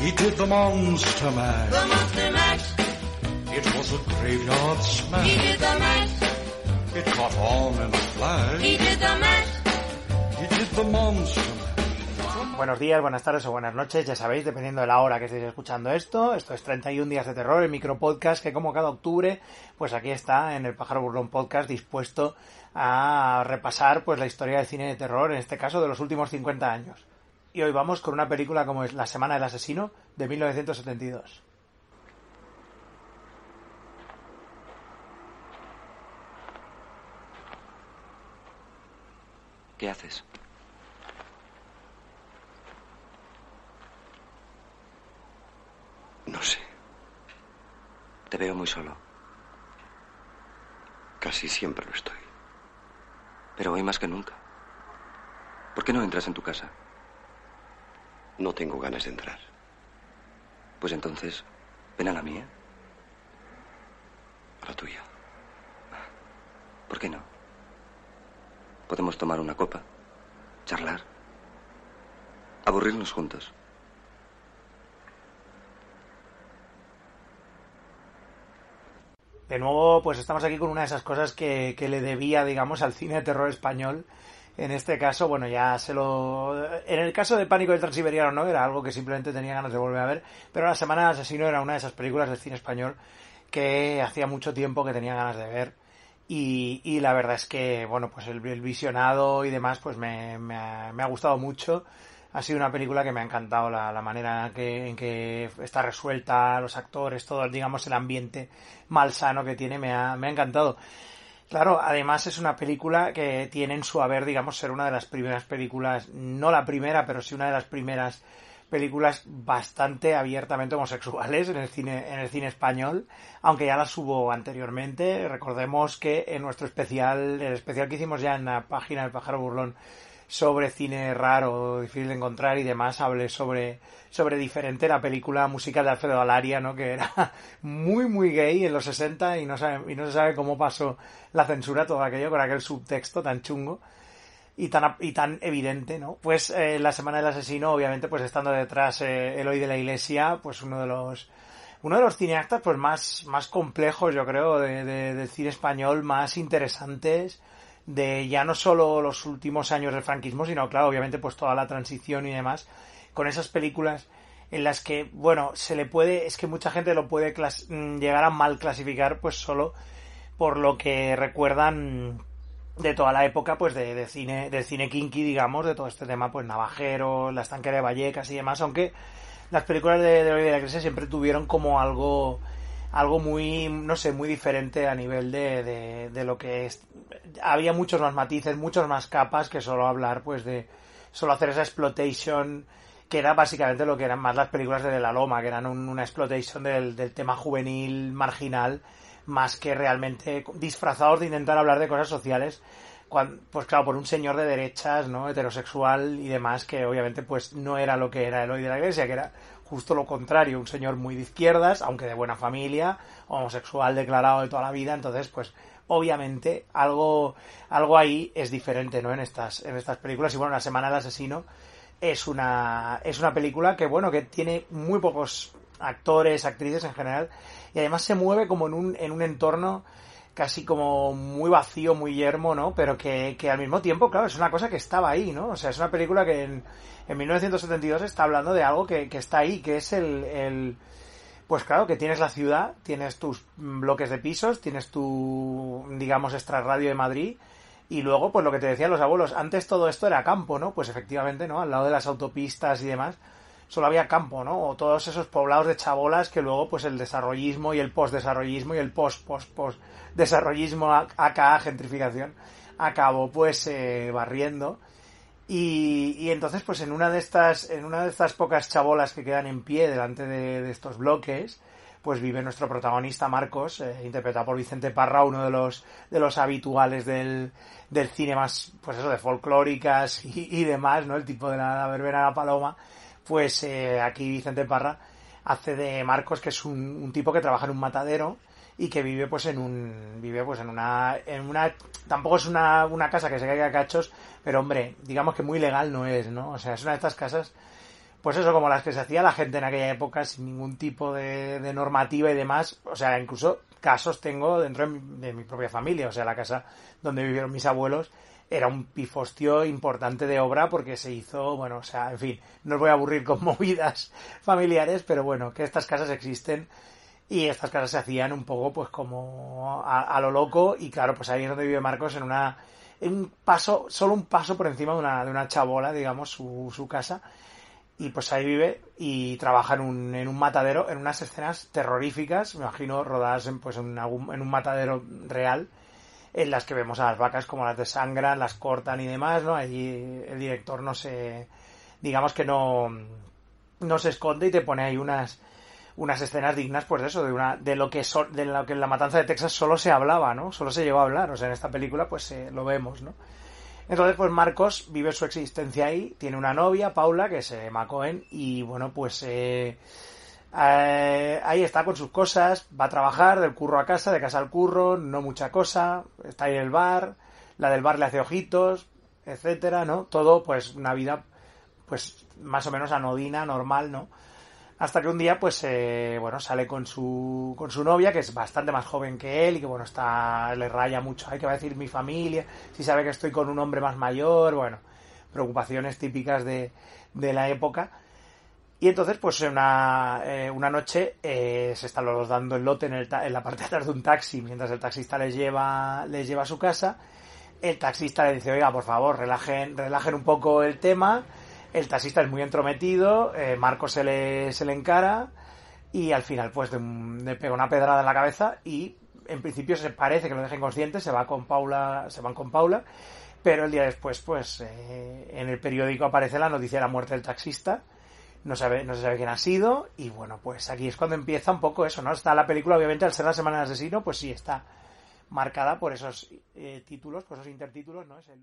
He did the Monster Mash. The Monster Mash. It was a graveyard smash. He did the mash. It caught on in a flash. He did the mash. He did the Monster Mash. Buenos días, buenas tardes o buenas noches, ya sabéis, dependiendo de la hora que estéis escuchando esto. Esto es 31 días de terror, el micropodcast que como cada octubre, pues aquí está en el Pájaro Burlón Podcast dispuesto a repasar pues la historia del cine de terror, en este caso de los últimos 50 años. Y hoy vamos con una película como es La Semana del Asesino de 1972. ¿Qué haces? No sé. Te veo muy solo. Casi siempre lo estoy. Pero hoy más que nunca. ¿Por qué no entras en tu casa? No tengo ganas de entrar. Pues entonces, ven a la mía. A la tuya. ¿Por qué no? Podemos tomar una copa, charlar, aburrirnos juntos. De nuevo, pues estamos aquí con una de esas cosas que, que le debía, digamos, al cine de terror español. En este caso, bueno, ya se lo... En el caso de Pánico del Transiberiano no, era algo que simplemente tenía ganas de volver a ver, pero La Semana del Asesino era una de esas películas del cine español que hacía mucho tiempo que tenía ganas de ver. Y, y la verdad es que, bueno, pues el, visionado y demás, pues me, me, ha, me ha gustado mucho ha sido una película que me ha encantado la, la manera que, en que está resuelta, los actores, todo, digamos, el ambiente malsano que tiene, me ha, me ha encantado. Claro, además es una película que tiene en su haber, digamos, ser una de las primeras películas, no la primera, pero sí una de las primeras películas bastante abiertamente homosexuales en el cine, en el cine español, aunque ya las hubo anteriormente. Recordemos que en nuestro especial, el especial que hicimos ya en la página del pájaro burlón sobre cine raro, difícil de encontrar y demás, hablé sobre, sobre diferente la película musical de Alfredo Alaria, ¿no? Que era muy, muy gay en los 60 y no, sabe, y no se sabe cómo pasó la censura, todo aquello, con aquel subtexto tan chungo y tan, y tan evidente, ¿no? Pues eh, la Semana del Asesino, obviamente, pues estando detrás eh, Eloy de la Iglesia, pues uno de los uno de los cineastas pues más, más complejos, yo creo, de, de, del cine español, más interesantes, de ya no solo los últimos años del franquismo, sino claro, obviamente pues toda la transición y demás, con esas películas en las que, bueno, se le puede, es que mucha gente lo puede clas llegar a mal clasificar pues solo por lo que recuerdan de toda la época pues de, de cine, del cine kinky, digamos, de todo este tema, pues Navajero, la estanquera de Vallecas y demás, aunque las películas de, de, Iglesia siempre tuvieron como algo algo muy, no sé, muy diferente a nivel de, de, de, lo que es. Había muchos más matices, muchos más capas que solo hablar, pues, de solo hacer esa exploitation, que era básicamente lo que eran más las películas de, La Loma, que eran un, una exploitation del, del tema juvenil, marginal, más que realmente disfrazados de intentar hablar de cosas sociales. Cuando, pues claro, por un señor de derechas, ¿no? Heterosexual y demás, que obviamente pues no era lo que era el hoy de la iglesia, que era justo lo contrario, un señor muy de izquierdas, aunque de buena familia, homosexual declarado de toda la vida, entonces pues obviamente algo algo ahí es diferente, ¿no? En estas en estas películas y bueno, La semana del asesino es una es una película que bueno, que tiene muy pocos actores, actrices en general y además se mueve como en un en un entorno casi como muy vacío, muy yermo, ¿no? Pero que, que al mismo tiempo, claro, es una cosa que estaba ahí, ¿no? O sea, es una película que en, en 1972 está hablando de algo que, que está ahí, que es el, el, pues claro, que tienes la ciudad, tienes tus bloques de pisos, tienes tu, digamos, extrarradio de Madrid, y luego, pues lo que te decían los abuelos, antes todo esto era campo, ¿no? Pues efectivamente, ¿no? Al lado de las autopistas y demás, solo había campo, ¿no? O todos esos poblados de chabolas que luego, pues el desarrollismo y el postdesarrollismo y el post, post, post desarrollismo, acá gentrificación, acabó pues eh, barriendo. Y, y, entonces, pues en una de estas, en una de estas pocas chabolas que quedan en pie delante de, estos bloques, pues vive nuestro protagonista Marcos, eh, interpretado por Vicente Parra, uno de los, de los habituales del, del cine más, pues eso, de folclóricas y, demás, ¿no? El tipo de la, la verbena la paloma. Pues eh, aquí Vicente Parra hace de Marcos, que es un, un tipo que trabaja en un matadero, y que vive pues en un vive pues en una en una tampoco es una, una casa que se caiga cachos pero hombre digamos que muy legal no es no o sea es una de estas casas pues eso, como las que se hacía la gente en aquella época sin ningún tipo de, de normativa y demás. O sea, incluso casos tengo dentro de mi, de mi propia familia, o sea, la casa donde vivieron mis abuelos era un pifostio importante de obra porque se hizo, bueno, o sea, en fin, no os voy a aburrir con movidas familiares, pero bueno, que estas casas existen y estas casas se hacían un poco pues como a, a lo loco y claro, pues ahí es donde vive Marcos en una en un paso, solo un paso por encima de una, de una chabola, digamos, su, su casa y pues ahí vive y trabaja en un, en un matadero, en unas escenas terroríficas, me imagino rodadas en, pues en, algún, en un matadero real, en las que vemos a las vacas como las desangran, las cortan y demás, ¿no? Allí el director no se, digamos que no, no se esconde y te pone ahí unas, unas escenas dignas, pues de eso, de una, de lo que so- de lo que en la matanza de Texas solo se hablaba, ¿no? Solo se llegó a hablar, o sea, en esta película pues lo vemos, ¿no? Entonces, pues Marcos vive su existencia ahí, tiene una novia, Paula, que es Emma Cohen, y bueno, pues eh, eh, ahí está con sus cosas, va a trabajar del curro a casa, de casa al curro, no mucha cosa, está ahí en el bar, la del bar le hace ojitos, etcétera, ¿no? Todo, pues, una vida, pues, más o menos anodina, normal, ¿no? Hasta que un día, pues, eh, bueno, sale con su, con su novia, que es bastante más joven que él y que, bueno, está, le raya mucho. Hay que va a decir mi familia, si sabe que estoy con un hombre más mayor, bueno, preocupaciones típicas de, de la época. Y entonces, pues una, eh, una noche eh, se están los dos dando el lote en, el ta- en la parte de atrás de un taxi, mientras el taxista les lleva, les lleva a su casa. El taxista le dice, oiga, por favor, relajen, relajen un poco el tema. El taxista es muy entrometido, eh, Marco se le, se le encara y al final pues le pega una pedrada en la cabeza y en principio se parece que lo deja inconsciente, se va con Paula, se van con Paula, pero el día después pues eh, en el periódico aparece la noticia de la muerte del taxista no sabe, no se sabe quién ha sido, y bueno, pues aquí es cuando empieza un poco eso, ¿no? Está la película, obviamente, al ser la semana del asesino, pues sí, está marcada por esos eh, títulos, por esos intertítulos, ¿no? Es el